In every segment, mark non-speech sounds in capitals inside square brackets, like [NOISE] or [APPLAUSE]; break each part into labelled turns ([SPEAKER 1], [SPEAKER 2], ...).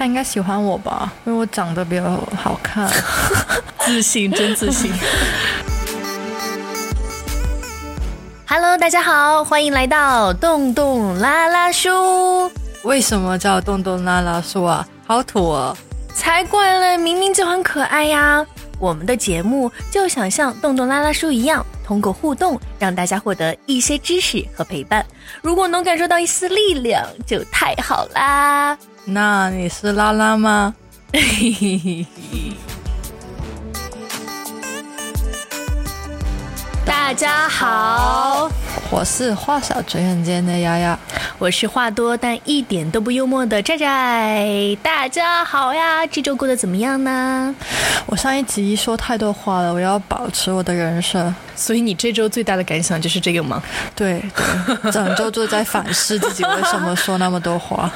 [SPEAKER 1] 他应该喜欢我吧，因为我长得比较好看。[LAUGHS]
[SPEAKER 2] 自信，真自信。Hello，大家好，欢迎来到洞洞拉拉书。
[SPEAKER 1] 为什么叫洞洞拉拉书啊？好土哦！
[SPEAKER 2] 才怪嘞，明明就很可爱呀。我们的节目就想像洞洞拉拉书一样，通过互动让大家获得一些知识和陪伴。如果能感受到一丝力量，就太好啦。
[SPEAKER 1] 那你是拉拉吗？[LAUGHS]
[SPEAKER 2] 大家好，
[SPEAKER 1] 我是话少嘴很尖的丫丫，
[SPEAKER 2] 我是话多但一点都不幽默的寨寨。大家好呀，这周过得怎么样呢？
[SPEAKER 1] 我上一集说太多话了，我要保持我的人设。
[SPEAKER 2] 所以你这周最大的感想就是这个吗？
[SPEAKER 1] 对，整周都在反思自己为什么说那么多话。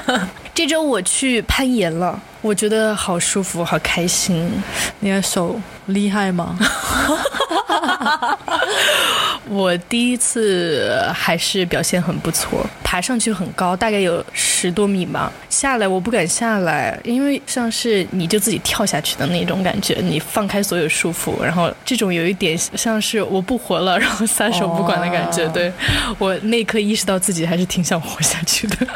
[SPEAKER 2] 这周我去攀岩了，我觉得好舒服，好开心。
[SPEAKER 1] 你的手厉害吗？[LAUGHS]
[SPEAKER 2] 我第一次还是表现很不错，爬上去很高，大概有十多米吧。下来我不敢下来，因为像是你就自己跳下去的那种感觉，你放开所有束缚，然后这种有一点像是我不活了，然后撒手不管的感觉。对我那一刻意识到自己还是挺想活下去的。[LAUGHS]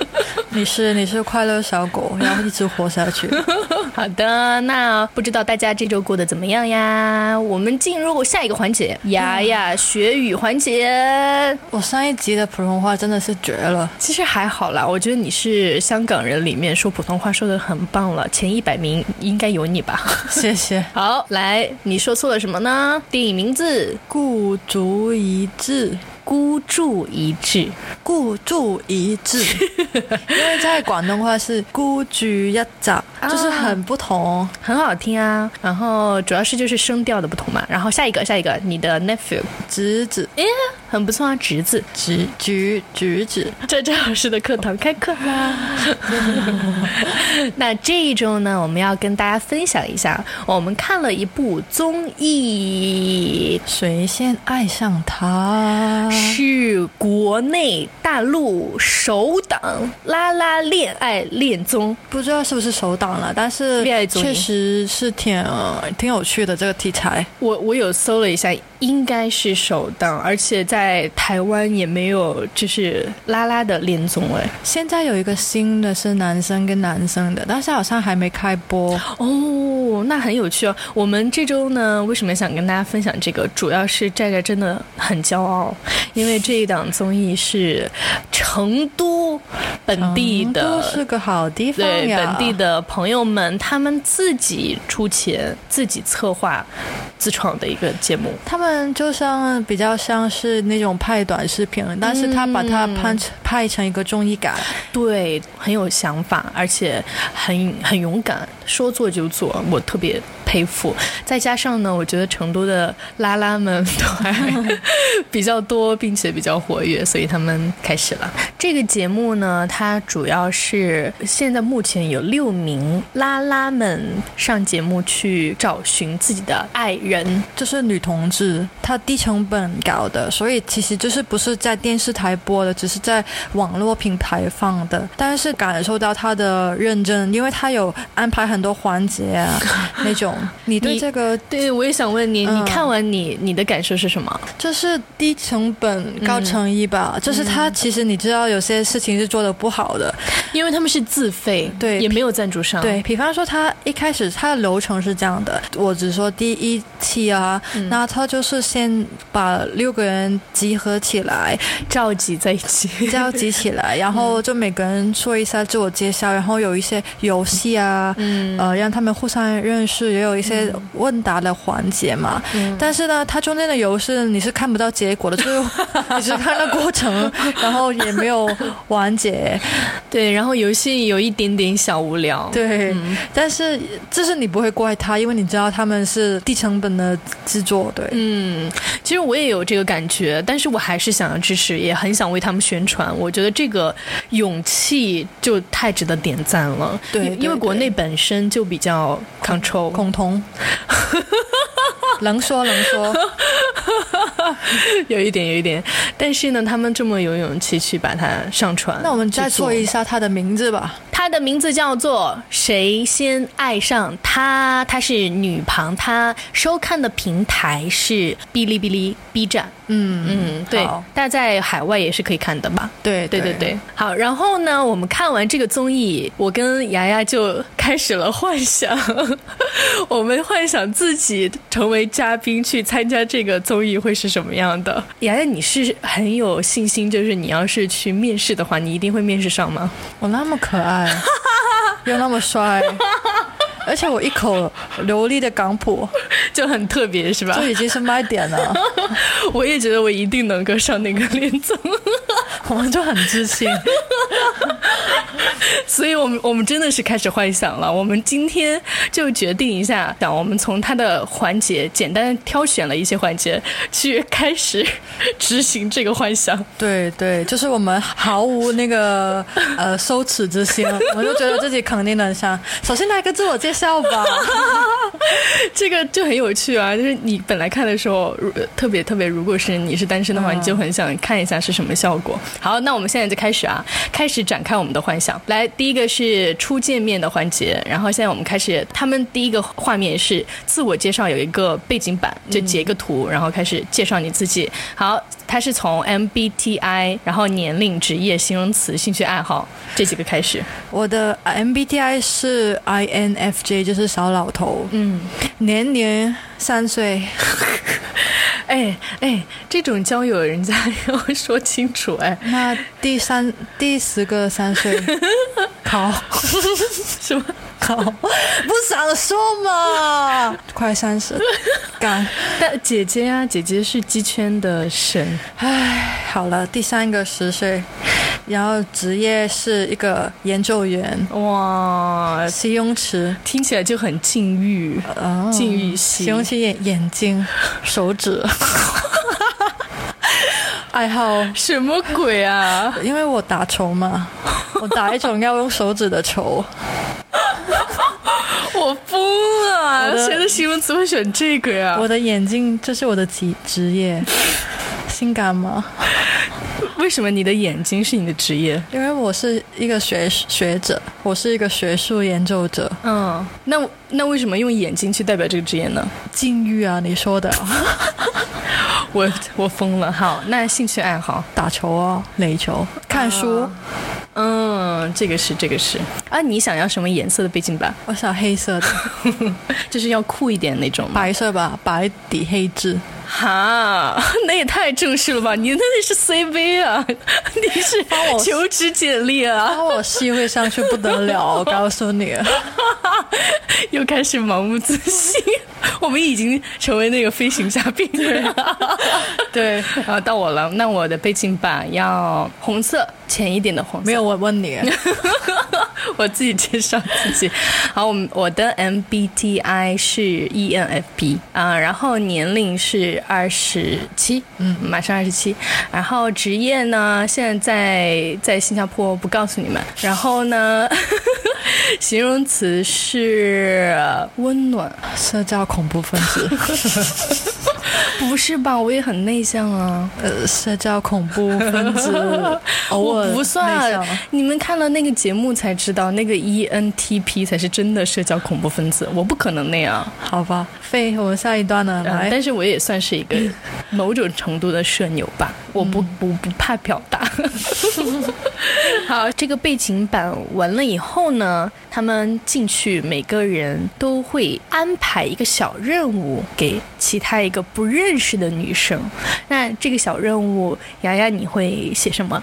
[SPEAKER 1] 你是你是快乐小狗，然后一直活下去。[LAUGHS]
[SPEAKER 2] 好的，那不知道大家这周过得怎么样呀？我们进入下一个环节，牙牙学语环节。
[SPEAKER 1] 我上一集的普通话真的是绝了，
[SPEAKER 2] 其实还好啦，我觉得你是香港人里面说普通话说的很棒了，前一百名应该有你吧？
[SPEAKER 1] 谢谢。[LAUGHS]
[SPEAKER 2] 好，来，你说错了什么呢？电影名字《
[SPEAKER 1] 孤注一掷》。
[SPEAKER 2] 孤注一掷，
[SPEAKER 1] 孤注一掷，[LAUGHS] 因为在广东话是孤举一掷，就是很不同，
[SPEAKER 2] 很好听啊。然后主要是就是声调的不同嘛。然后下一个，下一个，你的 nephew
[SPEAKER 1] 侄子，
[SPEAKER 2] 哎，很不错啊，侄子，
[SPEAKER 1] 侄侄侄子，
[SPEAKER 2] 在郑老师的课堂开课啦。[LAUGHS] 那这一周呢，我们要跟大家分享一下，我们看了一部综艺，
[SPEAKER 1] 谁先爱上他？
[SPEAKER 2] 是国内大陆首档拉拉恋爱恋综，
[SPEAKER 1] 不知道是不是首档了，但是确实是挺挺有趣的这个题材。
[SPEAKER 2] 我我有搜了一下。应该是首档，而且在台湾也没有就是拉拉的恋综哎。
[SPEAKER 1] 现在有一个新的是男生跟男生的，但是好像还没开播
[SPEAKER 2] 哦。那很有趣哦。我们这周呢，为什么想跟大家分享这个？主要是寨寨真的很骄傲，因为这一档综艺是成都本地的，
[SPEAKER 1] 是个好地方
[SPEAKER 2] 对本地的朋友们，他们自己出钱、自己策划、自创的一个节目，
[SPEAKER 1] 他们。就像比较像是那种拍短视频，但是他把它拍成拍成一个综艺感，
[SPEAKER 2] 对，很有想法，而且很很勇敢，说做就做，我特别佩服。再加上呢，我觉得成都的拉拉们都还 [LAUGHS] 比较多，并且比较活跃，所以他们开始了这个节目呢。它主要是现在目前有六名拉拉们上节目去找寻自己的爱人，
[SPEAKER 1] 就是女同志。她低成本搞的，所以其实就是不是在电视台播的，只是在网络平台放的。但是感受到她的认真，因为她有安排很多环节啊，[LAUGHS] 那种。你对这个，
[SPEAKER 2] 对我也想问你，你看完你你的感受是什么？
[SPEAKER 1] 就是低成本高诚意吧。就是他其实你知道有些事情是做的不好的，[LAUGHS]
[SPEAKER 2] 因为他们是自费，
[SPEAKER 1] 对，
[SPEAKER 2] 也没有赞助商。
[SPEAKER 1] 对比方说，他一开始他的流程是这样的，我只说第一期啊，那他就。就是先把六个人集合起来，
[SPEAKER 2] 召集在一起，[LAUGHS]
[SPEAKER 1] 召集起来，然后就每个人说一下自我介绍，然后有一些游戏啊，呃，让他们互相认识，也有一些问答的环节嘛。但是呢，它中间的游戏你是看不到结果的，就是 [LAUGHS] 你是看到过程，[LAUGHS] 然后也没有完结。
[SPEAKER 2] 对，然后游戏有一点点小无聊。
[SPEAKER 1] 对，但是这是你不会怪他，因为你知道他们是低成本的制作。对，
[SPEAKER 2] 嗯。嗯，其实我也有这个感觉，但是我还是想要支持，也很想为他们宣传。我觉得这个勇气就太值得点赞了。
[SPEAKER 1] 对，
[SPEAKER 2] 因为国内本身就比较 control
[SPEAKER 1] 恐能说能说。[LAUGHS]
[SPEAKER 2] 有一点，有一点。但是呢，他们这么有勇气去把它上传，
[SPEAKER 1] 那我们再说一下它的名字吧。
[SPEAKER 2] 它的名字叫做《谁先爱上他》，它是女旁，它收看的平台是哔哩哔哩 B 站。嗯嗯，对，大家在海外也是可以看的吧？
[SPEAKER 1] 对
[SPEAKER 2] 对对对。好，然后呢，我们看完这个综艺，我跟牙牙就开始了幻想，[LAUGHS] 我们幻想自己成为嘉宾去参加这个综艺会是什么样的。雅雅，你是很有信心，就是你要是去面试的话，你一定会面试上吗？
[SPEAKER 1] 我那么可爱，[LAUGHS] 又那么帅。而且我一口流利的港普
[SPEAKER 2] 就很特别，是吧？
[SPEAKER 1] 这已经是卖点了。[LAUGHS]
[SPEAKER 2] 我也觉得我一定能够上那个连综，
[SPEAKER 1] 我们就很自信。[LAUGHS]
[SPEAKER 2] 所以我们我们真的是开始幻想了。我们今天就决定一下，想我们从他的环节简单挑选了一些环节，去开始执行这个幻想。
[SPEAKER 1] 对对，就是我们毫无那个呃羞耻之心，我就觉得自己肯定能上。首先来个自我介绍。笑吧，
[SPEAKER 2] 这个就很有趣啊！就是你本来看的时候，特别特别，如果是你是单身的话，你就很想看一下是什么效果。好，那我们现在就开始啊，开始展开我们的幻想。来，第一个是初见面的环节，然后现在我们开始，他们第一个画面是自我介绍，有一个背景板，就截个图，然后开始介绍你自己。好，他是从 MBTI，然后年龄、职业、形容词、兴趣爱好这几个开始。
[SPEAKER 1] 我的 MBTI 是 INFJ，就是小老头，嗯，年年三岁，[LAUGHS]
[SPEAKER 2] 哎哎，这种交友人家要说清楚哎。
[SPEAKER 1] 那第三第十个三岁，[LAUGHS] 好。[LAUGHS]
[SPEAKER 2] 什么
[SPEAKER 1] 考？不想说嘛，快三十，[LAUGHS] 干。
[SPEAKER 2] 但姐姐啊，姐姐是鸡圈的神。
[SPEAKER 1] 哎，好了，第三个十岁。然后职业是一个研究员，哇，形容词
[SPEAKER 2] 听起来就很禁欲，禁欲系。
[SPEAKER 1] 形容词眼眼睛、手指，[LAUGHS] 爱好
[SPEAKER 2] 什么鬼啊？
[SPEAKER 1] 因为我打球嘛，我打一种要用手指的球。
[SPEAKER 2] 我疯了！谁的形容词会选这个呀？
[SPEAKER 1] 我的眼睛，这是我的职职业，[LAUGHS] 性感吗？
[SPEAKER 2] 为什么你的眼睛是你的职业？
[SPEAKER 1] 因为我是一个学学者，我是一个学术研究者。
[SPEAKER 2] 嗯，那那为什么用眼睛去代表这个职业呢？
[SPEAKER 1] 禁欲啊，你说的。[LAUGHS]
[SPEAKER 2] 我我疯了。好，那兴趣爱好，
[SPEAKER 1] 打球啊，垒球，看书。
[SPEAKER 2] 嗯，这个是这个是。啊，你想要什么颜色的背景板？
[SPEAKER 1] 我想黑色的，[LAUGHS]
[SPEAKER 2] 就是要酷一点那种。
[SPEAKER 1] 白色吧，白底黑字。
[SPEAKER 2] 哈，[LAUGHS] 那也太正式了吧！你那里是 CV 啊，[LAUGHS] 你是求职简历啊，
[SPEAKER 1] 把我吸会上去不得了，我告诉你，[LAUGHS]
[SPEAKER 2] 又开始盲目自信。我们已经成为那个飞行嘉宾了。对，啊，到我了。那我的背景板要红色，浅一点的红色。
[SPEAKER 1] 没有，我问你，
[SPEAKER 2] 我自己介绍自己。好，我我的 MBTI 是 ENFP 啊，然后年龄是二十七，嗯，马上二十七。然后职业呢，现在在新加坡，不告诉你们。然后呢，[LAUGHS] 形容词是温暖，
[SPEAKER 1] 社交。恐怖分子？
[SPEAKER 2] 不是吧？我也很内向啊。
[SPEAKER 1] 呃，社交恐怖分子，[LAUGHS] 偶尔
[SPEAKER 2] 不算。你们看了那个节目才知道，那个 ENTP 才是真的社交恐怖分子。我不可能那样，
[SPEAKER 1] 好吧？飞，我们下一段呢？来，
[SPEAKER 2] 但是我也算是一个某种程度的社牛吧。我不，我不怕表达。[LAUGHS] 好，这个背景板完了以后呢，他们进去，每个人都会安排一个小任务给其他一个不认识的女生。那这个小任务，洋洋你会写什么？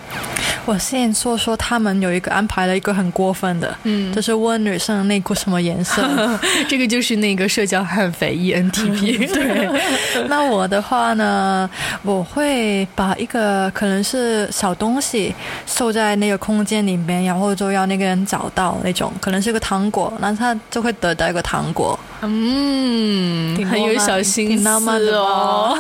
[SPEAKER 1] 我先说说他们有一个安排了一个很过分的，嗯，就是问女生的内裤什么颜色。[LAUGHS]
[SPEAKER 2] 这个就是那个社交悍匪 ENTP。
[SPEAKER 1] 对。[LAUGHS] 那我的话呢，我会把一个可能是小东西收在那个空间里面，然后就要那个人找到那种，可能是个糖果，那他就会得到一个糖果。
[SPEAKER 2] 嗯，很有小心思哦。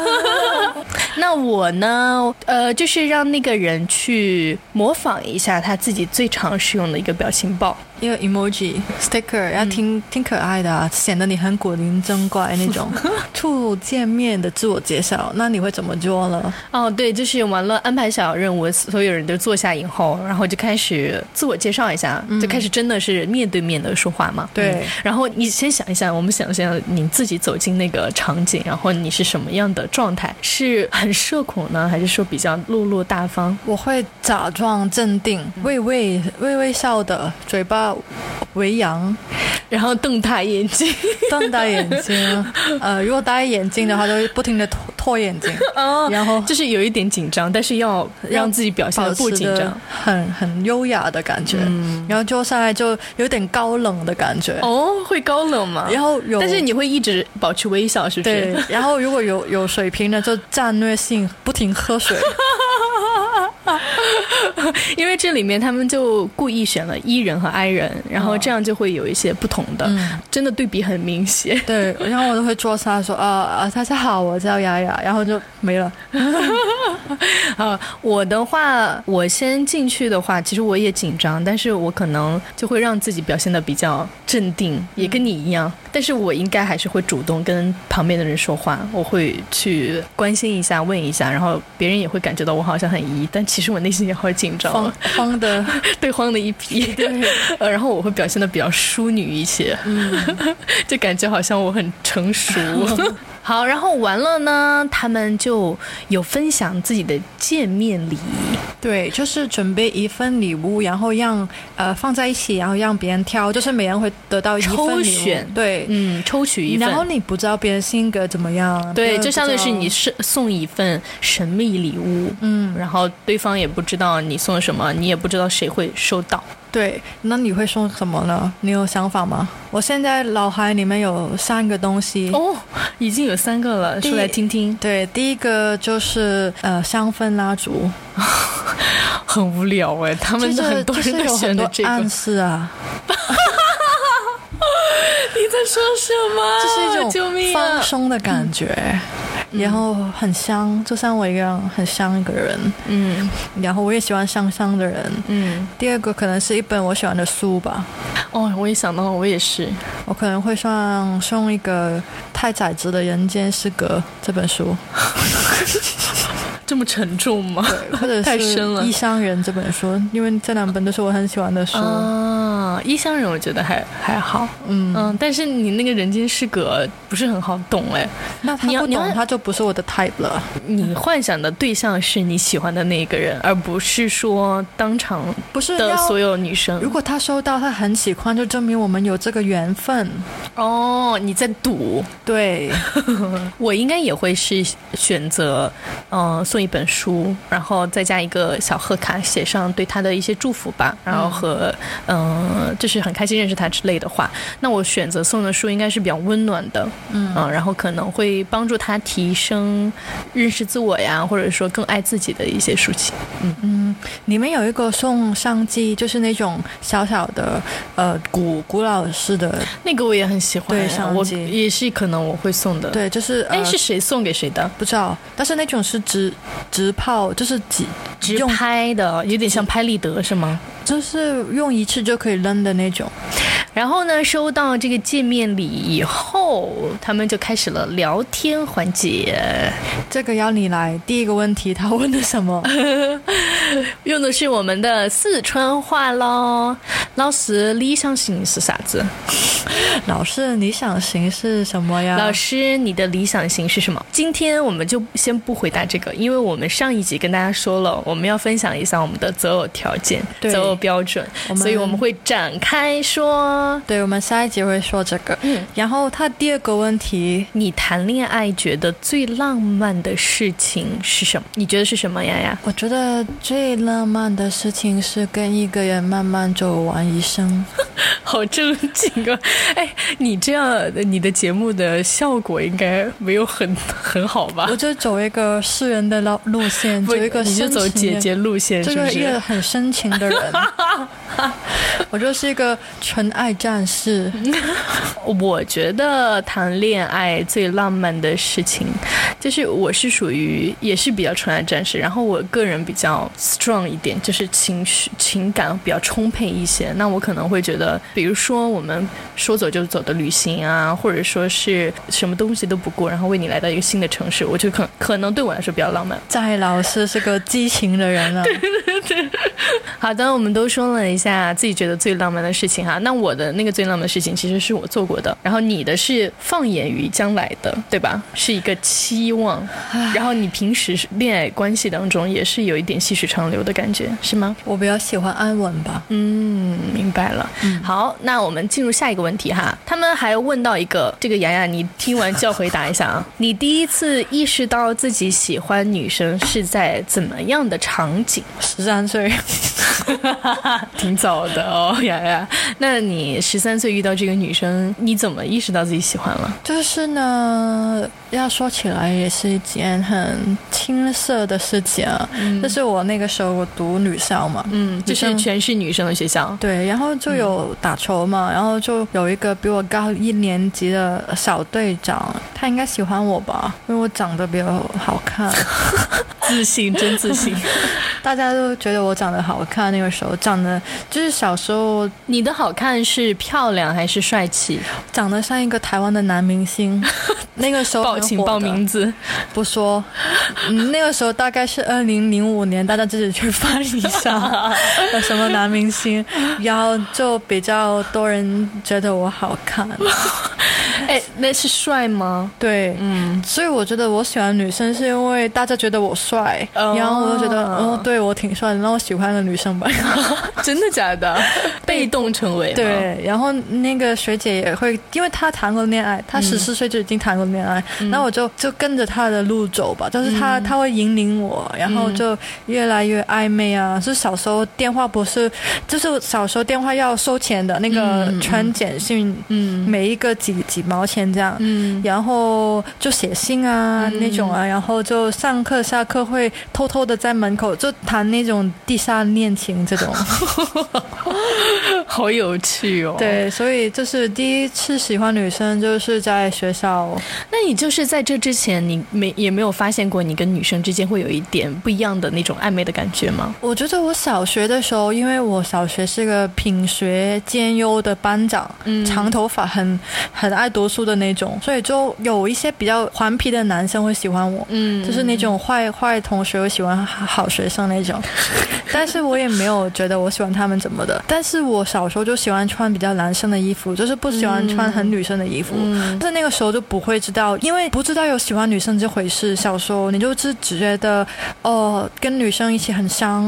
[SPEAKER 2] [LAUGHS] 那我呢？呃，就是让那个人去模仿一下他自己最常使用的一个表情包。
[SPEAKER 1] 一个 emoji sticker，要挺挺可爱的，啊，显得你很古灵精怪 [LAUGHS] 那种。初见面的自我介绍，那你会怎么做呢？
[SPEAKER 2] 哦，对，就是完了安排小任务，所有人都坐下以后，然后就开始自我介绍一下，就开始真的是面对面的说话嘛。
[SPEAKER 1] 对。
[SPEAKER 2] 然后你先想一下，我们想象你自己走进那个场景，然后你是什么样的状态？是很社恐呢，还是说比较落落大方？
[SPEAKER 1] 我会假装镇定，微微微微笑的，嘴巴。维扬，
[SPEAKER 2] 然后瞪大眼睛，
[SPEAKER 1] 瞪大眼睛。[LAUGHS] 呃，如果戴眼镜的话，就会不停的脱脱眼镜。哦，然后
[SPEAKER 2] 就是有一点紧张，但是要让自己表现的不紧张，
[SPEAKER 1] 很很优雅的感觉。嗯，然后坐下来就有点高冷的感觉。
[SPEAKER 2] 哦，会高冷吗？
[SPEAKER 1] 然后有，
[SPEAKER 2] 但是你会一直保持微笑，是不
[SPEAKER 1] 是？对。然后如果有有水平的，就战略性不停喝水。[LAUGHS] [LAUGHS]
[SPEAKER 2] 因为这里面他们就故意选了 E 人和 I 人，然后这样就会有一些不同的，真的对比很明显。
[SPEAKER 1] 对，[LAUGHS] 然后我都会坐下说啊啊，大家好，我叫雅雅，然后就没了。
[SPEAKER 2] 啊，[LAUGHS] 我的话，我先进去的话，其实我也紧张，但是我可能就会让自己表现的比较镇定，也跟你一样。但是我应该还是会主动跟旁边的人说话，我会去关心一下，问一下，然后别人也会感觉到我好像很疑，但其实我内心也好紧张，
[SPEAKER 1] 慌慌的，[LAUGHS]
[SPEAKER 2] 对，慌的一批。呃，然后我会表现的比较淑女一些，嗯，[LAUGHS] 就感觉好像我很成熟。[LAUGHS] 好，然后完了呢，他们就有分享自己的见面礼，
[SPEAKER 1] 对，就是准备一份礼物，然后让呃放在一起，然后让别人挑，就是每人会得到一份
[SPEAKER 2] 礼物，
[SPEAKER 1] 对，
[SPEAKER 2] 嗯，抽取一份，
[SPEAKER 1] 然后你不知道别人性格怎么样，
[SPEAKER 2] 对，就相当于是你是送一份神秘礼物，嗯，然后对方也不知道你送什么，你也不知道谁会收到。
[SPEAKER 1] 对，那你会送什么呢？你有想法吗？我现在脑海里面有三个东西
[SPEAKER 2] 哦，已经有三个了，说来听听。
[SPEAKER 1] 对，第一个就是呃香氛蜡烛，[LAUGHS]
[SPEAKER 2] 很无聊哎，他们很多人都选的这个
[SPEAKER 1] 暗示啊。[LAUGHS]
[SPEAKER 2] 你在说什么？[LAUGHS]
[SPEAKER 1] 这是一种放松的感觉。然后很香，就像我一样很香一个人。嗯，然后我也喜欢香香的人。嗯，第二个可能是一本我喜欢的书吧。
[SPEAKER 2] 哦，我也想到，我也是，
[SPEAKER 1] 我可能会送送一个太宰治的《人间失格》这本书。[LAUGHS]
[SPEAKER 2] 这么沉重吗？
[SPEAKER 1] 对，或者是《异乡人》这本书，因为这两本都是我很喜欢的书。
[SPEAKER 2] 啊，《异乡人》我觉得还还好。嗯嗯，但是你那个人间失格不是很好懂哎。
[SPEAKER 1] 那他不懂，他就不是我的 type 了。
[SPEAKER 2] 你幻想的对象是你喜欢的那一个人，而不是说当场
[SPEAKER 1] 不是
[SPEAKER 2] 的所有女生。
[SPEAKER 1] 如果他收到，他很喜欢，就证明我们有这个缘分。
[SPEAKER 2] 哦，你在赌？
[SPEAKER 1] 对，[LAUGHS]
[SPEAKER 2] 我应该也会是选择，嗯。送一本书，然后再加一个小贺卡，写上对他的一些祝福吧，然后和嗯，就是很开心认识他之类的话。那我选择送的书应该是比较温暖的，嗯，然后可能会帮助他提升认识自我呀，或者说更爱自己的一些书籍。
[SPEAKER 1] 嗯嗯，你们有一个送相机，就是那种小小的呃古古老式的
[SPEAKER 2] 那个，我也很喜欢。
[SPEAKER 1] 对，相机
[SPEAKER 2] 也是可能我会送的。
[SPEAKER 1] 对，就是
[SPEAKER 2] 哎，是谁送给谁的？
[SPEAKER 1] 不知道，但是那种是直。直炮就是直
[SPEAKER 2] 直拍的，有点像拍立得是吗？
[SPEAKER 1] 就是用一次就可以扔的那种。
[SPEAKER 2] 然后呢，收到这个见面礼以后，他们就开始了聊天环节。
[SPEAKER 1] 这个要你来。第一个问题，他问的什么？[LAUGHS]
[SPEAKER 2] 用的是我们的四川话喽。老师，理想型是啥子？
[SPEAKER 1] 老师，理想型是什么呀？
[SPEAKER 2] 老师，你的理想型是什么？今天我们就先不回答这个，因为我们上一集跟大家说了，我们要分享一下我们的择偶条件、择偶标准，所以我们会展开说。
[SPEAKER 1] 对，我们下一集会说这个。嗯，然后他第二个问题，
[SPEAKER 2] 你谈恋爱觉得最浪漫的事情是什么？你觉得是什么呀呀？
[SPEAKER 1] 我觉得最浪漫的事情是跟一个人慢慢走完一生。[LAUGHS]
[SPEAKER 2] 好正经啊！[LAUGHS] 哎，你这样，你的节目的效果应该没有很很好吧？
[SPEAKER 1] 我就走一个诗人的路路线，走一个
[SPEAKER 2] 你就走姐姐路线，是不是？
[SPEAKER 1] 一个很深情的人。[LAUGHS] [LAUGHS] 我就是一个纯爱战士。[LAUGHS]
[SPEAKER 2] 我觉得谈恋爱最浪漫的事情，就是我是属于也是比较纯爱战士，然后我个人比较 strong 一点，就是情绪情感比较充沛一些。那我可能会觉得，比如说我们说走就走的旅行啊，或者说是什么东西都不顾，然后为你来到一个新的城市，我就可可能对我来说比较浪漫。
[SPEAKER 1] 在老师是个激情的人 [LAUGHS] 了。
[SPEAKER 2] 对对对。好的，我们都说了一下自己觉得最浪漫的事情哈。那我的那个最浪漫的事情，其实是我做过的。然后你的是放眼于将来的，对吧？是一个期望。然后你平时恋爱关系当中也是有一点细水长流的感觉，是吗？
[SPEAKER 1] 我比较喜欢安稳吧。
[SPEAKER 2] 嗯，明白了。嗯，好，那我们进入下一个问题哈。他们还问到一个，这个洋洋，你听完就要回答一下啊。[LAUGHS] 你第一次意识到自己喜欢女生是在怎么样的场景？
[SPEAKER 1] 十三岁。[LAUGHS]
[SPEAKER 2] 挺早的哦，洋洋。那你十三岁遇到这个女生，你怎么意识到自己喜欢了？
[SPEAKER 1] 就是呢，要说起来也是一件很青涩的事情啊。就是我那个时候我读女校嘛，
[SPEAKER 2] 嗯，就是全是女生的学校。
[SPEAKER 1] 对，然后就有打球嘛，然后就有一个比我高一年级的小队长，他应该喜欢我吧，因为我长得比较好看，[LAUGHS]
[SPEAKER 2] 自信，真自信。
[SPEAKER 1] 大家都觉得我长得好看，那个时候长得就是小时候。
[SPEAKER 2] 你的好看是漂亮还是帅气？
[SPEAKER 1] 长得像一个台湾的男明星。[LAUGHS] 那个时候
[SPEAKER 2] 报请报名字，
[SPEAKER 1] 不说。嗯，那个时候大概是二零零五年，大家自己去翻一下 [LAUGHS] 有什么男明星，然后就比较多人觉得我好看。[LAUGHS]
[SPEAKER 2] 哎，那是帅吗？
[SPEAKER 1] 对，嗯，所以我觉得我喜欢女生是因为大家觉得我帅，然后我就觉得，哦，对我挺帅的，那我喜欢的女生吧。[LAUGHS]
[SPEAKER 2] 真的假的？[LAUGHS] 被动成为
[SPEAKER 1] 对，然后那个学姐也会，因为她谈过恋爱，她十四岁就已经谈过恋爱，那我就就跟着她的路走吧，就是她她会引领我，然后就越来越暧昧啊。是小时候电话不是，就是小时候电话要收钱的那个传简讯，嗯，每一个几几毛钱这样，嗯，然后就写信啊那种啊，然后就上课下课会偷偷的在门口就谈那种地下恋情这种。[LAUGHS]
[SPEAKER 2] 好有趣哦！
[SPEAKER 1] 对，所以就是第一次喜欢女生，就是在学校。
[SPEAKER 2] 那你就是在这之前，你没也没有发现过你跟女生之间会有一点不一样的那种暧昧的感觉吗？
[SPEAKER 1] 我觉得我小学的时候，因为我小学是个品学兼优的班长，嗯，长头发，很很爱读书的那种，所以就有一些比较顽皮的男生会喜欢我，嗯，就是那种坏坏同学会喜欢好学生那种。但是我也没有觉得我喜欢他们怎么的。但是我小时候就喜欢穿比较男生的衣服，就是不喜欢穿很女生的衣服。但是那个时候就不会知道，因为不知道有喜欢女生这回事。小时候你就是只觉得，哦，跟女生一起很香，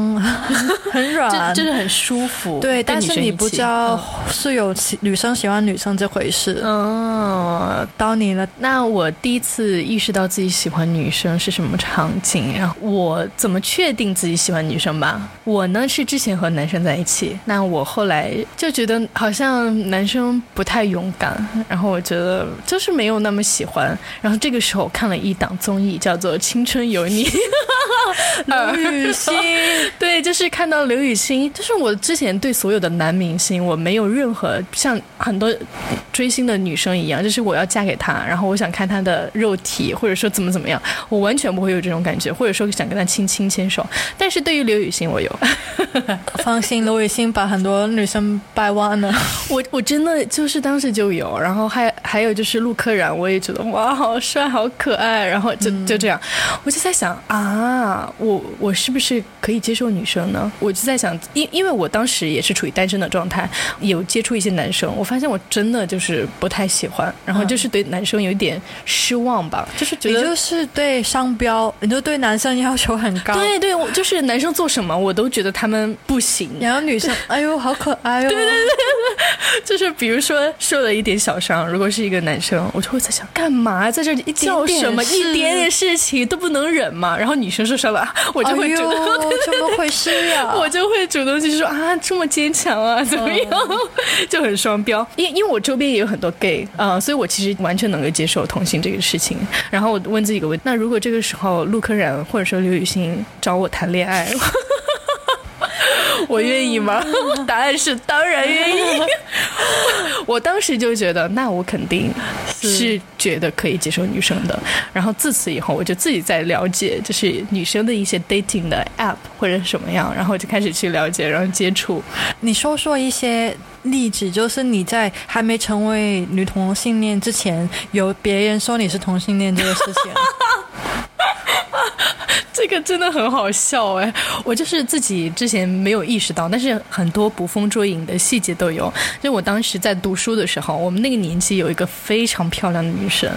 [SPEAKER 1] [LAUGHS] 很软，[LAUGHS]
[SPEAKER 2] 就是很舒服。
[SPEAKER 1] 对，但是你不知道是有女生喜欢女生这回事。
[SPEAKER 2] 哦，
[SPEAKER 1] 到你了。
[SPEAKER 2] 那我第一次意识到自己喜欢女生是什么场景？然后我怎么确定自己喜欢女生吧？我呢是之前和男生在一起。那我后来就觉得好像男生不太勇敢，然后我觉得就是没有那么喜欢。然后这个时候看了一档综艺，叫做《青春有你》，[LAUGHS]
[SPEAKER 1] 刘雨欣，[LAUGHS]
[SPEAKER 2] 对，就是看到刘雨欣，就是我之前对所有的男明星，我没有任何像很多追星的女生一样，就是我要嫁给他，然后我想看他的肉体，或者说怎么怎么样，我完全不会有这种感觉，或者说想跟他亲亲牵手。但是对于刘雨欣，我有。[LAUGHS]
[SPEAKER 1] 放心，刘雨欣把很多女生掰弯了。
[SPEAKER 2] 我我真的就是当时就有，然后还还有就是陆柯燃，我也觉得哇，好帅，好可爱。然后就就这样，我就在想啊，我我是不是可以接受女生呢？我就在想，因因为我当时也是处于单身的状态，有接触一些男生，我发现我真的就是不太喜欢，然后就是对男生有一点失望吧，就是觉得
[SPEAKER 1] 就是对商标，你就对男生要求很高。
[SPEAKER 2] 对对，我就是男生做什么，我都觉得他们不行。
[SPEAKER 1] 然后女生，哎呦，好可爱哦！
[SPEAKER 2] 对对对，[LAUGHS] 就是比如说受了一点小伤，如果是一个男生，我就会在想，干嘛在这里叫什么一点点事情都不能忍嘛？然后女生受伤了，[LAUGHS] 我就会觉得
[SPEAKER 1] 怎么回事呀？[LAUGHS]
[SPEAKER 2] 我就会主动去说啊，这么坚强啊，怎么样？就很双标。因因为我周边也有很多 gay 啊，所以我其实完全能够接受同性这个事情。然后我问自己一个问题：那如果这个时候陆柯燃或者说刘雨欣找我谈恋爱？[LAUGHS] 我愿意吗？[LAUGHS] 答案是当然愿意。[LAUGHS] 我当时就觉得，那我肯定是觉得可以接受女生的。然后自此以后，我就自己在了解，就是女生的一些 dating 的 app 或者什么样，然后就开始去了解，然后接触。
[SPEAKER 1] 你说说一些例子，就是你在还没成为女同性恋之前，有别人说你是同性恋这个事情。
[SPEAKER 2] 这个真的很好笑哎！我就是自己之前没有意识到，但是很多捕风捉影的细节都有。就我当时在读书的时候，我们那个年级有一个非常漂亮的女生，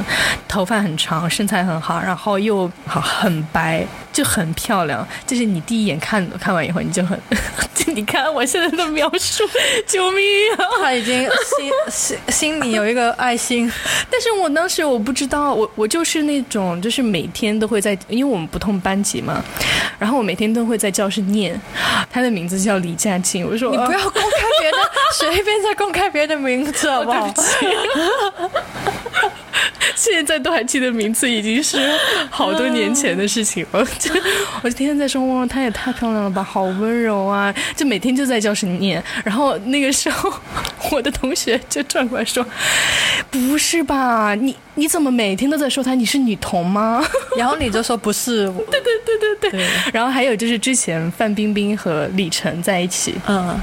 [SPEAKER 2] 头发很长，身材很好，然后又很很白，就很漂亮。就是你第一眼看看完以后，你就很，[LAUGHS] 就你看我现在的描述，救命啊！
[SPEAKER 1] 他已经心心心里有一个爱心，[LAUGHS]
[SPEAKER 2] 但是我当时我不知道，我我就是那种，就是每天都会在，因为我们不同班级。嘛，然后我每天都会在教室念，他的名字叫李佳静。我说
[SPEAKER 1] 你不要 [LAUGHS] 公开别的，随便再公开别人的名字好不好？[LAUGHS]
[SPEAKER 2] 现在都还记得名字，已经是好多年前的事情了。就 [LAUGHS] 我就天天在说，哇，她也太漂亮了吧，好温柔啊！就每天就在教室里念。然后那个时候，我的同学就转过来说：“不是吧，你你怎么每天都在说她？你是女同吗？” [LAUGHS]
[SPEAKER 1] 然后你就说：“不是。”
[SPEAKER 2] 对对对对对。然后还有就是之前范冰冰和李晨在一起，嗯，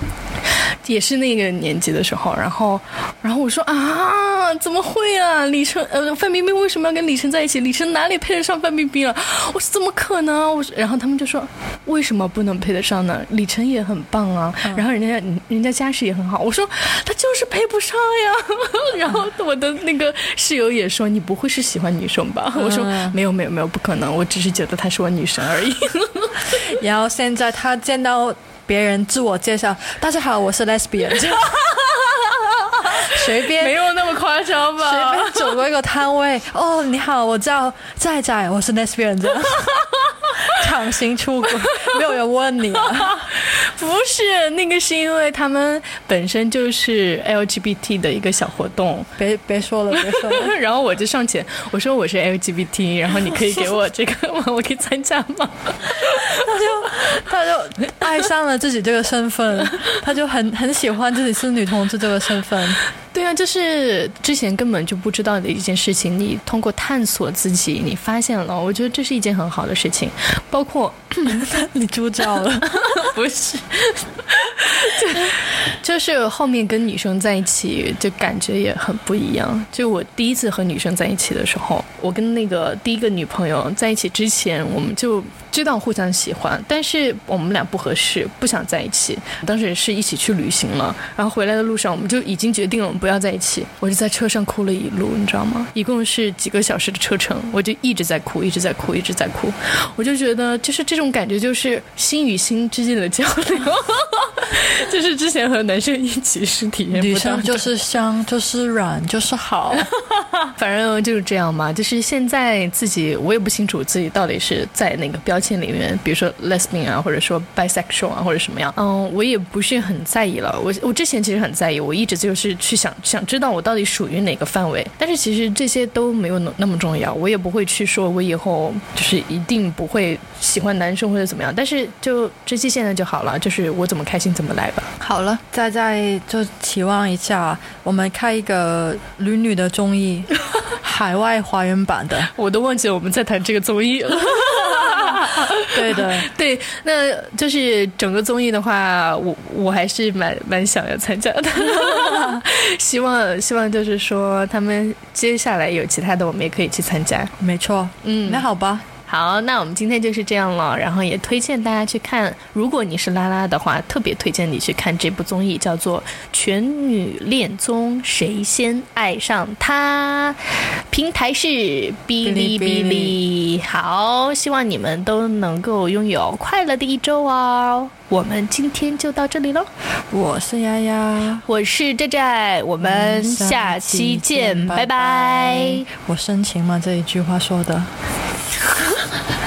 [SPEAKER 2] 也是那个年纪的时候。然后，然后我说：“啊，怎么会啊？李晨呃。”范冰冰为什么要跟李晨在一起？李晨哪里配得上范冰冰了？我说怎么可能？我说，然后他们就说为什么不能配得上呢？李晨也很棒啊，然后人家人家家世也很好。我说他就是配不上呀。[LAUGHS] 然后我的那个室友也说你不会是喜欢女生吧？我说没有没有没有不可能，我只是觉得她是我女神而已。[LAUGHS]
[SPEAKER 1] 然后现在他见到别人自我介绍，大家好，我是 lesbian。[LAUGHS] 随便
[SPEAKER 2] 没有那么夸张吧？
[SPEAKER 1] 随便走过一个摊位，[LAUGHS] 哦，你好，我叫在在，我是 Lesbian，强行出轨，[LAUGHS] 没有人问你。
[SPEAKER 2] 不是，那个是因为他们本身就是 LGBT 的一个小活动。
[SPEAKER 1] 别别说了，别说了。
[SPEAKER 2] 然后我就上前，我说我是 LGBT，然后你可以给我这个吗？我可以参加吗？[LAUGHS]
[SPEAKER 1] 他就爱上了自己这个身份，他就很很喜欢自己是女同志这个身份。
[SPEAKER 2] 对啊，就是之前根本就不知道的一件事情，你通过探索自己，你发现了，我觉得这是一件很好的事情。包括 [LAUGHS]
[SPEAKER 1] 你猪叫了，[LAUGHS]
[SPEAKER 2] 不是，[LAUGHS] 就就是后面跟女生在一起，就感觉也很不一样。就我第一次和女生在一起的时候，我跟那个第一个女朋友在一起之前，我们就知道互相喜欢，但是我们俩不合适，不想在一起。当时是一起去旅行了，然后回来的路上，我们就已经决定了我们不。不要在一起，我就在车上哭了一路，你知道吗？一共是几个小时的车程，我就一直在哭，一直在哭，一直在哭。我就觉得，就是这种感觉，就是心与心之间的交流，[LAUGHS] 就是之前和男生一起是体验不到。
[SPEAKER 1] 女生就是香，就是软，就是好，[LAUGHS]
[SPEAKER 2] 反正就是这样嘛。就是现在自己，我也不清楚自己到底是在哪个标签里面，比如说 lesbian 啊，或者说 bisexual 啊，或者什么样。嗯，我也不是很在意了。我我之前其实很在意，我一直就是去想。想知道我到底属于哪个范围，但是其实这些都没有那那么重要，我也不会去说我以后就是一定不会喜欢男生或者怎么样，但是就珍惜现在就好了，就是我怎么开心怎么来吧。
[SPEAKER 1] 好了，再再就期望一下，我们开一个女女的综艺，[LAUGHS] 海外华人版的，
[SPEAKER 2] 我都忘记我们在谈这个综艺了。[LAUGHS]
[SPEAKER 1] 对的，
[SPEAKER 2] 对，那就是整个综艺的话，我我还是蛮蛮想要参加的。[LAUGHS] 希望希望就是说，他们接下来有其他的，我们也可以去参加。
[SPEAKER 1] 没错，
[SPEAKER 2] 嗯，
[SPEAKER 1] 那好吧。
[SPEAKER 2] 好，那我们今天就是这样了，然后也推荐大家去看。如果你是拉拉的话，特别推荐你去看这部综艺，叫做《全女恋综谁先爱上他》，平台是哔哩哔哩。好，希望你们都能够拥有快乐的一周哦。我们今天就到这里喽
[SPEAKER 1] 我是丫丫。
[SPEAKER 2] 我是寨寨我们下期见拜拜。
[SPEAKER 1] 我深情吗？这一句话说的。[LAUGHS]